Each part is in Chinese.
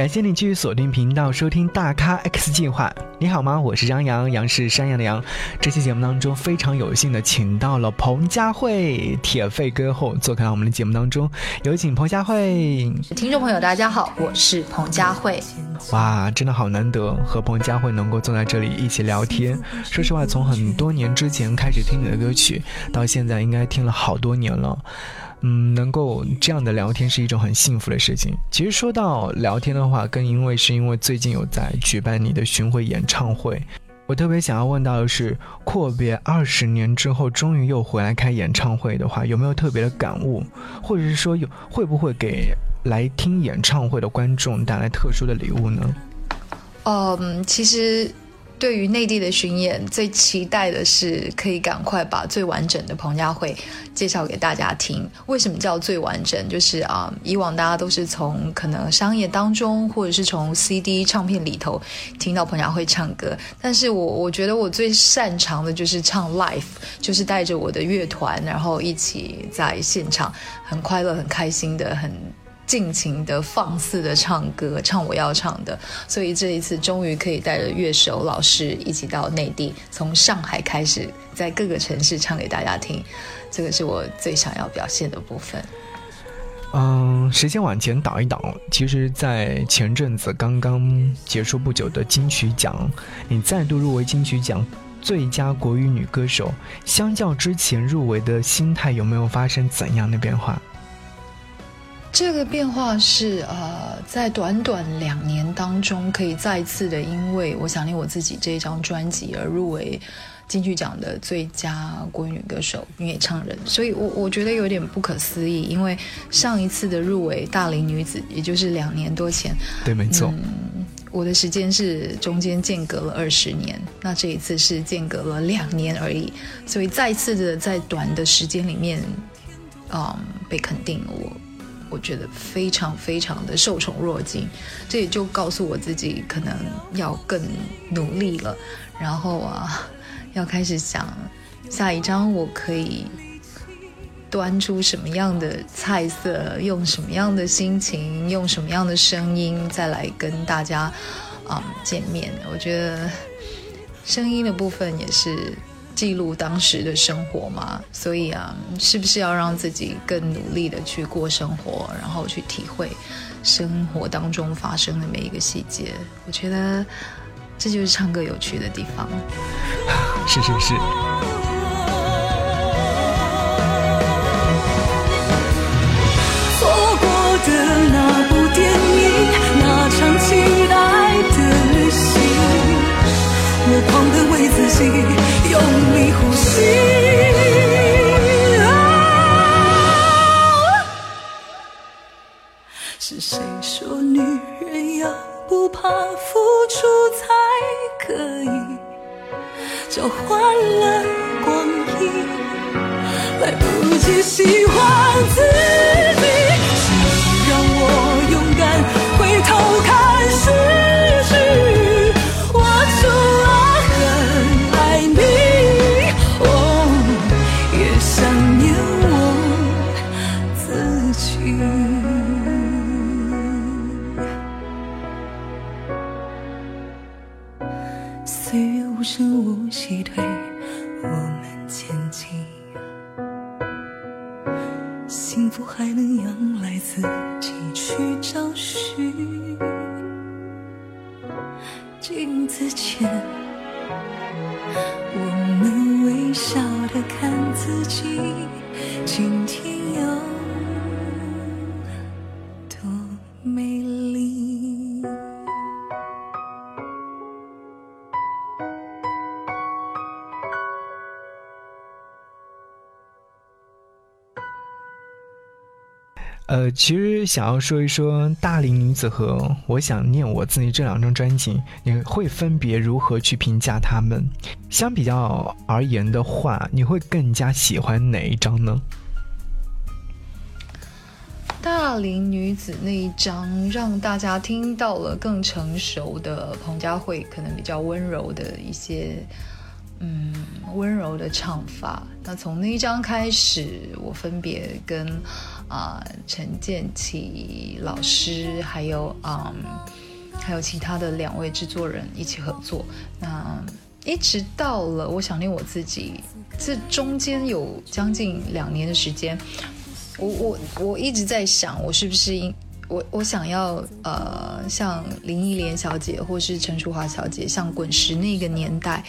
感谢你继续锁定频道收听《大咖 X 计划》。你好吗？我是张扬，杨是山羊的羊。这期节目当中非常有幸的请到了彭佳慧，铁肺歌后做客到我们的节目当中。有请彭佳慧。听众朋友，大家好，我是彭佳慧。哇，真的好难得和彭佳慧能够坐在这里一起聊天。说实话，从很多年之前开始听你的歌曲，到现在应该听了好多年了。嗯，能够这样的聊天是一种很幸福的事情。其实说到聊天的话，更因为是因为最近有在举办你的巡回演唱会，我特别想要问到的是，阔别二十年之后，终于又回来开演唱会的话，有没有特别的感悟，或者是说有会不会给来听演唱会的观众带来特殊的礼物呢？嗯，其实。对于内地的巡演，最期待的是可以赶快把最完整的彭佳慧介绍给大家听。为什么叫最完整？就是啊，以往大家都是从可能商业当中，或者是从 CD 唱片里头听到彭佳慧唱歌。但是我我觉得我最擅长的就是唱 live，就是带着我的乐团，然后一起在现场很快乐、很开心的很。尽情的放肆的唱歌，唱我要唱的，所以这一次终于可以带着乐手老师一起到内地，从上海开始，在各个城市唱给大家听，这个是我最想要表现的部分。嗯，时间往前倒一倒，其实，在前阵子刚刚结束不久的金曲奖，你再度入围金曲奖最佳国语女歌手，相较之前入围的心态有没有发生怎样的变化？这个变化是呃，在短短两年当中，可以再次的因为我想念我自己这一张专辑而入围金曲奖的最佳国语女歌手、女演唱人，所以我我觉得有点不可思议，因为上一次的入围大龄女子，也就是两年多前，对，没错，我的时间是中间间隔了二十年，那这一次是间隔了两年而已，所以再次的在短的时间里面，嗯，被肯定我。我觉得非常非常的受宠若惊，这也就告诉我自己可能要更努力了。然后啊，要开始想下一章我可以端出什么样的菜色，用什么样的心情，用什么样的声音再来跟大家啊见面。我觉得声音的部分也是。记录当时的生活嘛，所以啊，是不是要让自己更努力的去过生活，然后去体会生活当中发生的每一个细节？我觉得这就是唱歌有趣的地方。是是是。错过的那部电影，那场期待的旅行，我狂的为自己。是谁说女人要不怕付出才可以交换了光阴？来不及喜欢自己，自己去找寻。镜子前我们微笑的看自己今天呃，其实想要说一说《大龄女子》和《我想念我自己》这两张专辑，你会分别如何去评价他们？相比较而言的话，你会更加喜欢哪一张呢？《大龄女子》那一张让大家听到了更成熟的彭佳慧，可能比较温柔的一些嗯温柔的唱法。那从那一张开始，我分别跟啊陈建奇老师，还有嗯还有其他的两位制作人一起合作。那一直到了我想念我自己，这中间有将近两年的时间，我我我一直在想，我是不是应我我想要呃像林忆莲小姐或是陈淑华小姐，像滚石那个年代。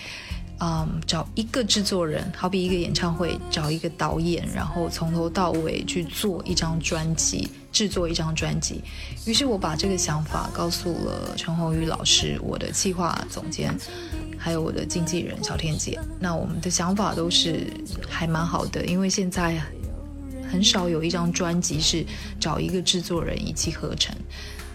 嗯，找一个制作人，好比一个演唱会，找一个导演，然后从头到尾去做一张专辑，制作一张专辑。于是我把这个想法告诉了陈鸿宇老师，我的计划总监，还有我的经纪人小天姐。那我们的想法都是还蛮好的，因为现在很少有一张专辑是找一个制作人一气呵成，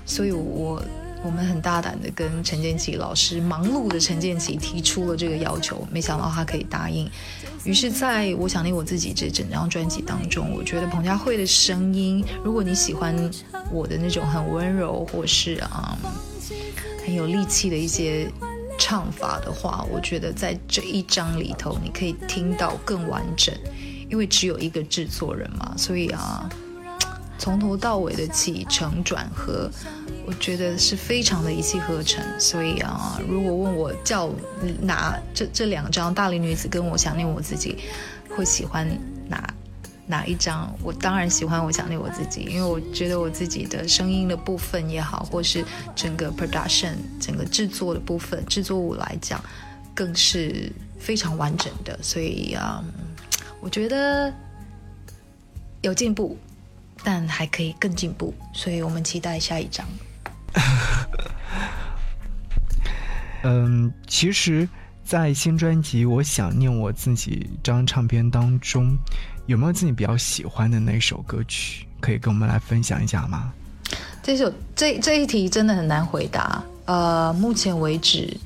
所以我。我们很大胆的跟陈建奇老师，忙碌的陈建奇提出了这个要求，没想到他可以答应。于是，在我想念我自己这整张专辑当中，我觉得彭佳慧的声音，如果你喜欢我的那种很温柔或是啊很有力气的一些唱法的话，我觉得在这一张里头，你可以听到更完整，因为只有一个制作人嘛，所以啊。从头到尾的起承转合，我觉得是非常的一气呵成。所以啊，如果问我叫哪这这两张《大龄女子》跟我想念我自己，会喜欢哪哪一张？我当然喜欢我想念我自己，因为我觉得我自己的声音的部分也好，或是整个 production 整个制作的部分制作物来讲，更是非常完整的。所以啊，我觉得有进步。但还可以更进步，所以我们期待下一章。嗯，其实，在新专辑《我想念我自己》张唱片当中，有没有自己比较喜欢的那首歌曲，可以跟我们来分享一下吗？这首这这一题真的很难回答。呃，目前为止，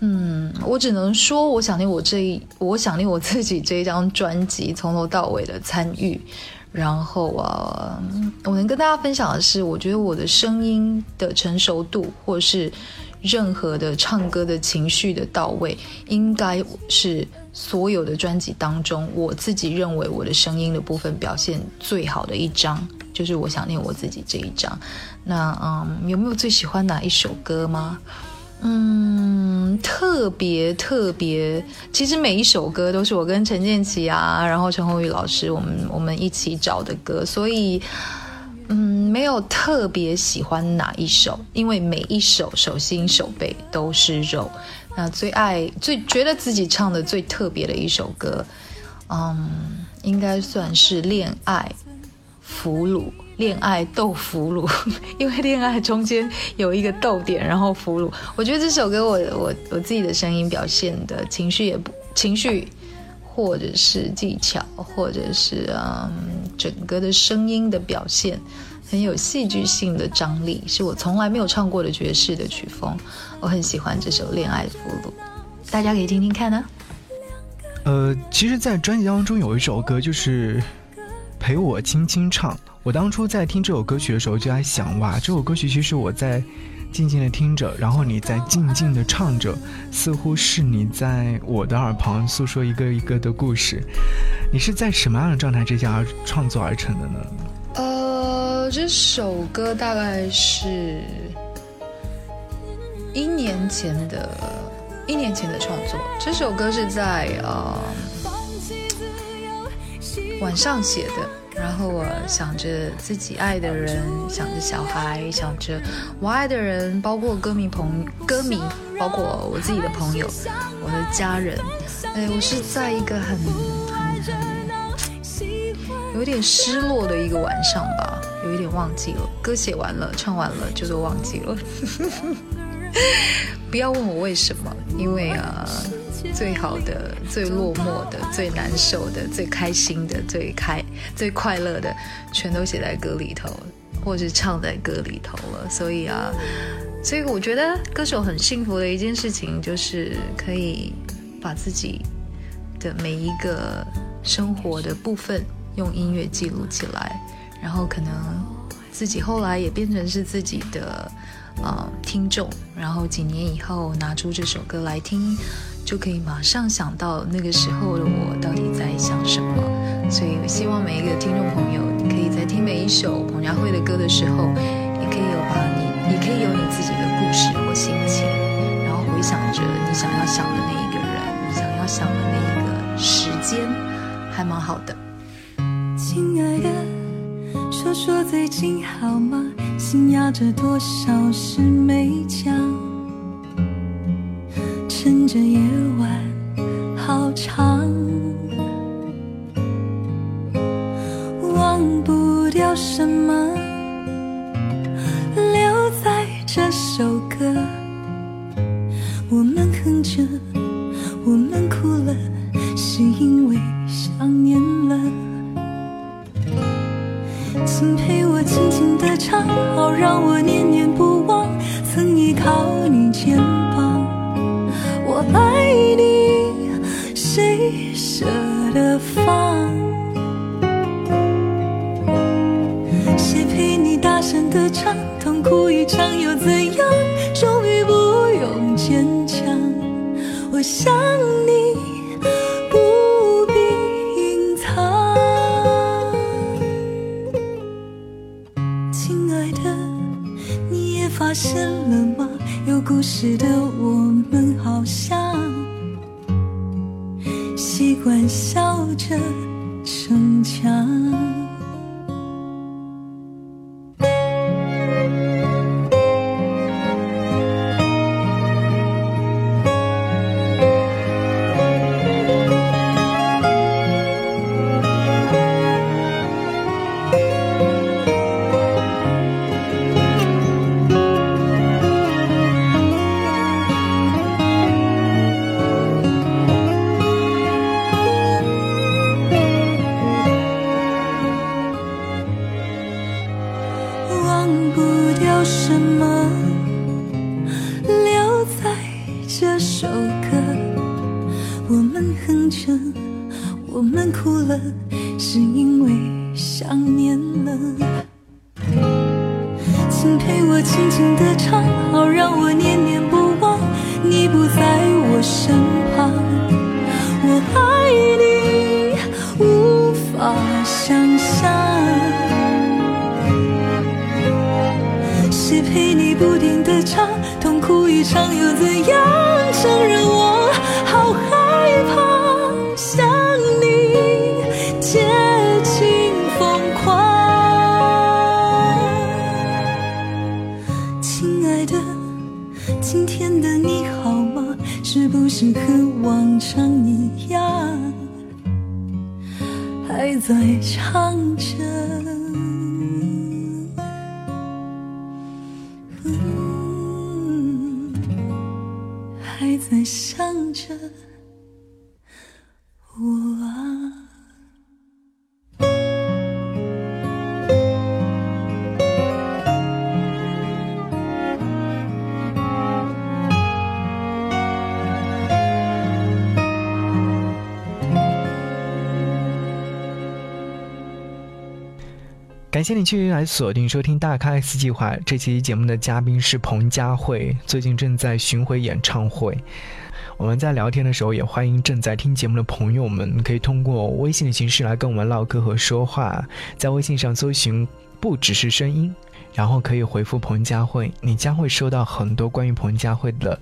嗯，我只能说，我想念我这一，我想念我自己这一张专辑从头到尾的参与。然后啊，我能跟大家分享的是，我觉得我的声音的成熟度，或是任何的唱歌的情绪的到位，应该是所有的专辑当中，我自己认为我的声音的部分表现最好的一张，就是我想念我自己这一张。那嗯，有没有最喜欢哪一首歌吗？嗯，特别特别，其实每一首歌都是我跟陈建奇啊，然后陈鸿宇老师，我们我们一起找的歌，所以嗯，没有特别喜欢哪一首，因为每一首手心手背都是肉。那最爱最觉得自己唱的最特别的一首歌，嗯，应该算是《恋爱俘虏》。恋爱斗俘虏，因为恋爱中间有一个逗点，然后俘虏。我觉得这首歌我我我自己的声音表现的情绪也不情绪，或者是技巧，或者是嗯整个的声音的表现，很有戏剧性的张力，是我从来没有唱过的爵士的曲风。我很喜欢这首《恋爱俘虏》，大家可以听听看呢。呃，其实，在专辑当中有一首歌就是陪我轻轻唱。我当初在听这首歌曲的时候，就在想，哇，这首歌曲其实我在静静的听着，然后你在静静的唱着，似乎是你在我的耳旁诉说一个一个的故事。你是在什么样的状态之下而创作而成的呢？呃，这首歌大概是一年前的，一年前的创作。这首歌是在呃晚上写的。然后我想着自己爱的人，想着小孩，想着我爱的人，包括歌迷朋歌迷，包括我自己的朋友，我的家人。哎，我是在一个很很很有点失落的一个晚上吧，有一点忘记了，歌写完了，唱完了就都忘记了。不要问我为什么，因为啊。最好的、最落寞的、最难受的、最开心的、最开、最快乐的，全都写在歌里头，或是唱在歌里头了。所以啊，所以我觉得歌手很幸福的一件事情，就是可以把自己的每一个生活的部分用音乐记录起来，然后可能自己后来也变成是自己的呃听众，然后几年以后拿出这首歌来听。就可以马上想到那个时候的我到底在想什么。所以希望每一个听众朋友，你可以在听每一首彭佳慧的歌的时候，也可以有把你，也可以有你自己的故事或心情，然后回想着你想要想的那一个人，你想要想的那一个时间，还蛮好的。亲爱的，说说最近好吗？心压着多少事没讲，趁着夜晚好长，忘不掉什么，留在这首歌。我们哼着，发现了吗？有故事的我们好像习惯笑着逞强。我们哭了，是因为想念了。请陪我轻轻地唱，好让我念念不忘。你不在我身旁，我爱你无法想象。谁陪你不停地唱，痛哭一场又怎样？承认我像你一样，还在唱着？嗯，还在想着感谢你继续来锁定收听《大咖 X 计划》这期节目的嘉宾是彭佳慧，最近正在巡回演唱会。我们在聊天的时候，也欢迎正在听节目的朋友们，可以通过微信的形式来跟我们唠嗑和说话。在微信上搜寻“不只是声音”，然后可以回复彭佳慧，你将会收到很多关于彭佳慧的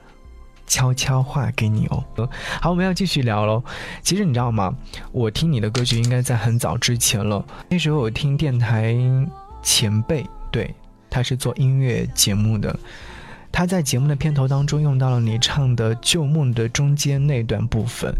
悄悄话给你哦。好，我们要继续聊喽。其实你知道吗？我听你的歌曲应该在很早之前了。那时候我听电台前辈，对，他是做音乐节目的。他在节目的片头当中用到了你唱的《旧梦》的中间那段部分。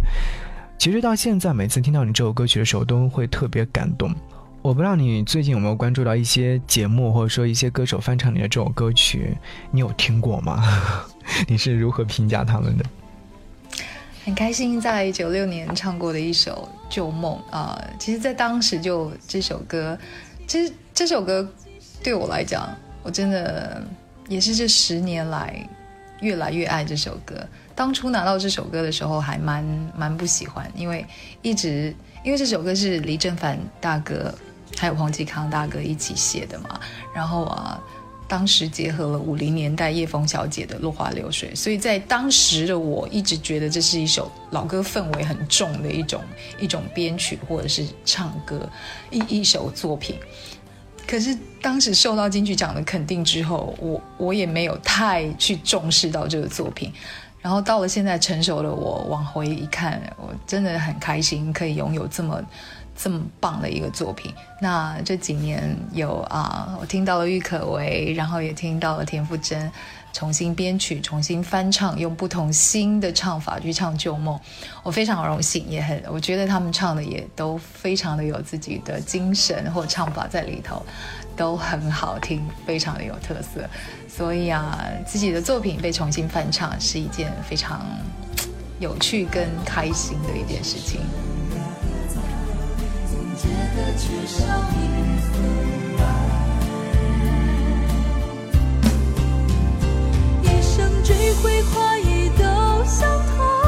其实到现在，每次听到你这首歌曲的时候，都会特别感动。我不知道你最近有没有关注到一些节目，或者说一些歌手翻唱你的这首歌曲，你有听过吗？你是如何评价他们的？很开心在九六年唱过的一首《旧梦》啊、其实，在当时就这首歌，其实这首歌对我来讲，我真的也是这十年来越来越爱这首歌。当初拿到这首歌的时候，还蛮蛮不喜欢，因为一直因为这首歌是李正凡大哥还有黄继康大哥一起写的嘛，然后啊。当时结合了五零年代叶枫小姐的《落花流水》，所以在当时的我一直觉得这是一首老歌氛围很重的一种一种编曲或者是唱歌一一首作品。可是当时受到金曲奖的肯定之后，我我也没有太去重视到这个作品。然后到了现在成熟的我往回一看，我真的很开心可以拥有这么。这么棒的一个作品，那这几年有啊，我听到了郁可唯，然后也听到了田馥甄重新编曲、重新翻唱，用不同新的唱法去唱旧梦，我非常荣幸，也很我觉得他们唱的也都非常的有自己的精神或唱法在里头，都很好听，非常的有特色，所以啊，自己的作品被重新翻唱是一件非常有趣跟开心的一件事情。觉得缺少一份爱，一生追悔快意都相同。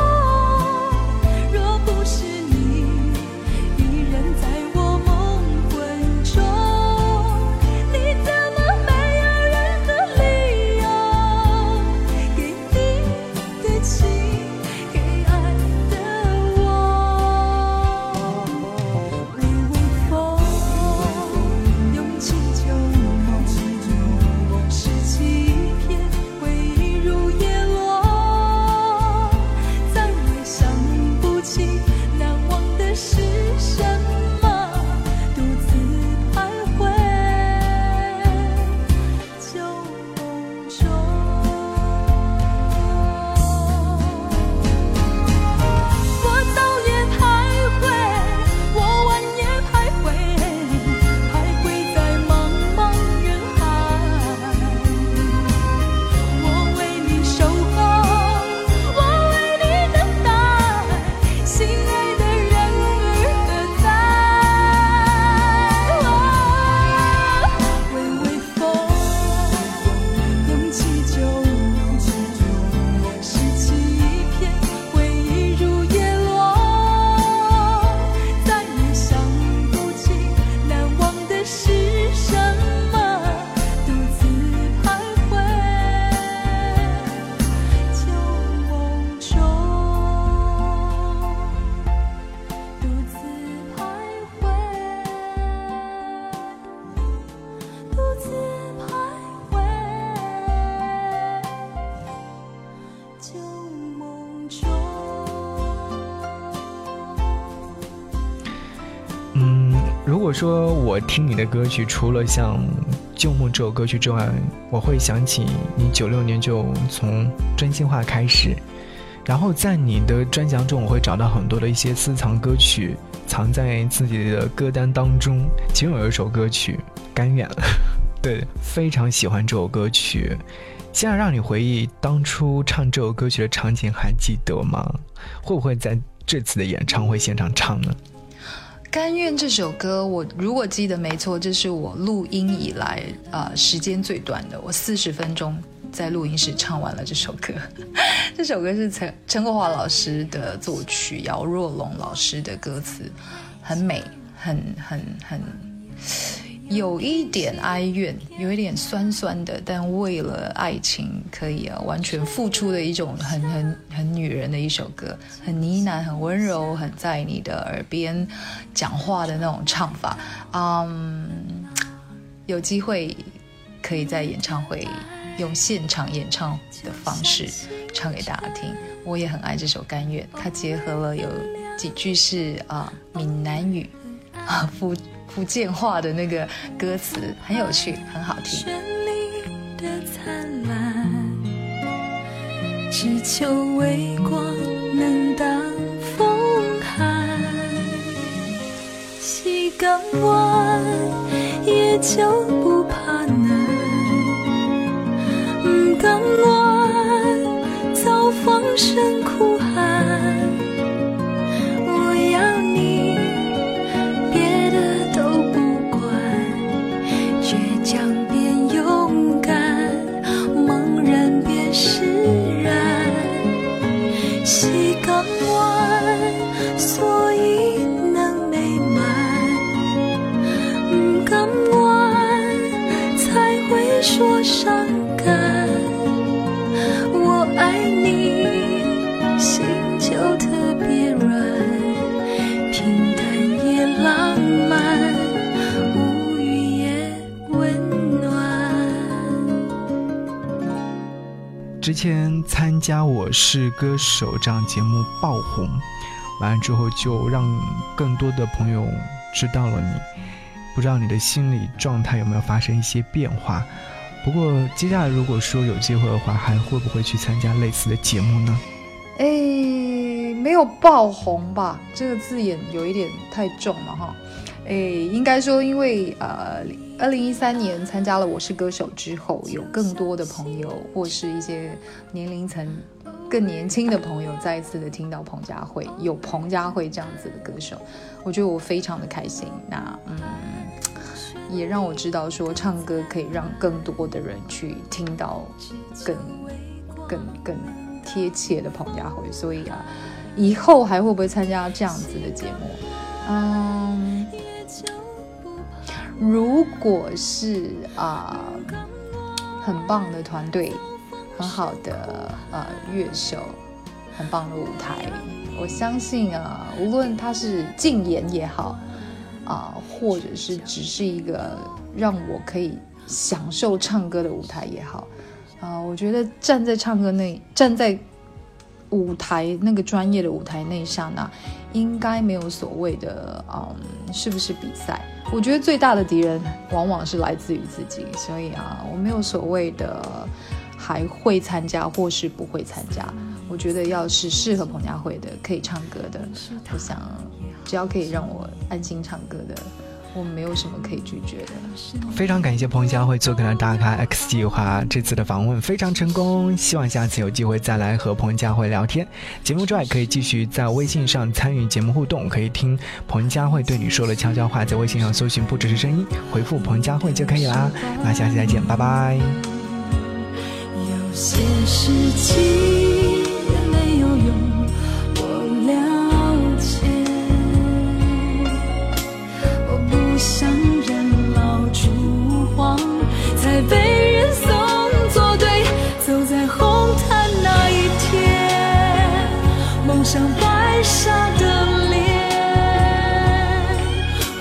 说我听你的歌曲，除了像《旧梦》这首歌曲之外，我会想起你九六年就从真心话开始，然后在你的专辑中，我会找到很多的一些私藏歌曲，藏在自己的歌单当中。其中有一首歌曲《甘愿》，对，非常喜欢这首歌曲。现在让你回忆当初唱这首歌曲的场景，还记得吗？会不会在这次的演唱会现场唱呢？甘愿这首歌，我如果记得没错，这是我录音以来啊时间最短的。我四十分钟在录音室唱完了这首歌。这首歌是陈陈国华老师的作曲，姚若龙老师的歌词，很美，很很很。有一点哀怨，有一点酸酸的，但为了爱情可以啊完全付出的一种很很很女人的一首歌，很呢喃，很温柔，很在你的耳边讲话的那种唱法。嗯，有机会可以在演唱会用现场演唱的方式唱给大家听。我也很爱这首《甘愿》，它结合了有几句是啊闽南语啊夫。福建话的那个歌词很有趣，很好听。绚丽的灿烂，只求微光能挡风寒。西港湾也就不怕难，港湾加《我是歌手》这样节目爆红，完了之后就让更多的朋友知道了你。不知道你的心理状态有没有发生一些变化？不过接下来如果说有机会的话，还会不会去参加类似的节目呢？哎，没有爆红吧？这个字眼有一点太重了哈。哎，应该说，因为呃，二零一三年参加了《我是歌手》之后，有更多的朋友或是一些年龄层更年轻的朋友，再一次的听到彭佳慧有彭佳慧这样子的歌手，我觉得我非常的开心。那嗯。也让我知道，说唱歌可以让更多的人去听到更、更、更贴切的彭佳慧。所以啊，以后还会不会参加这样子的节目？嗯，如果是啊，很棒的团队，很好的呃乐手，很棒的舞台，我相信啊，无论他是禁言也好。啊，或者是只是一个让我可以享受唱歌的舞台也好，啊，我觉得站在唱歌那站在舞台那个专业的舞台那一刹那，应该没有所谓的嗯，是不是比赛？我觉得最大的敌人往往是来自于自己，所以啊，我没有所谓的还会参加或是不会参加。我觉得要是适合彭佳慧的，可以唱歌的，我想。只要可以让我安心唱歌的，我没有什么可以拒绝的。非常感谢彭佳慧做客了大咖 X 计划，这次的访问非常成功，希望下次有机会再来和彭佳慧聊天。节目之外，可以继续在微信上参与节目互动，可以听彭佳慧对你说的悄悄话，在微信上搜寻“不只是声音”，回复“彭佳慧”就可以啦。那下期再见，拜拜。有些事情。被人送作对走在红毯那一天蒙上白纱的脸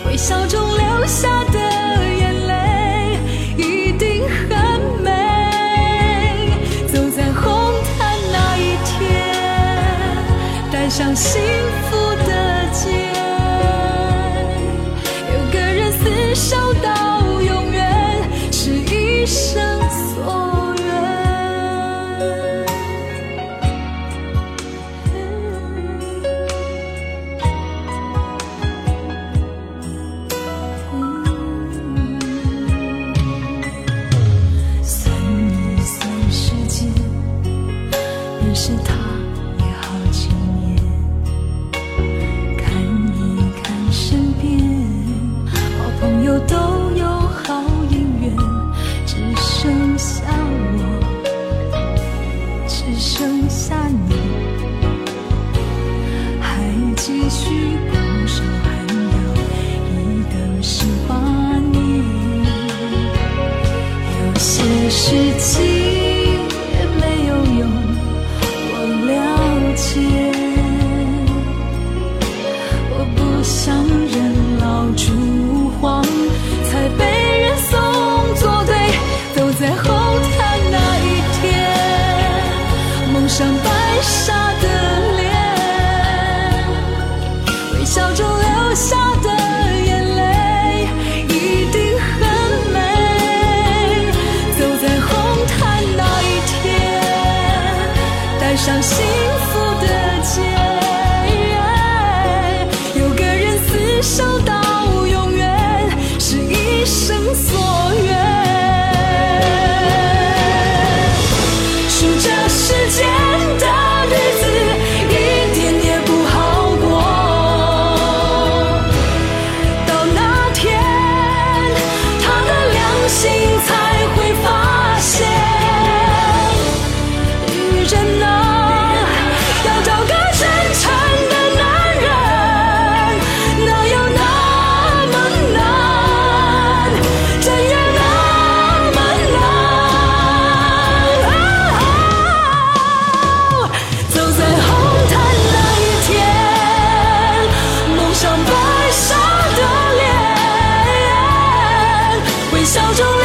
微笑中流下的眼泪一定很美。走在红毯那一天带上心 Sao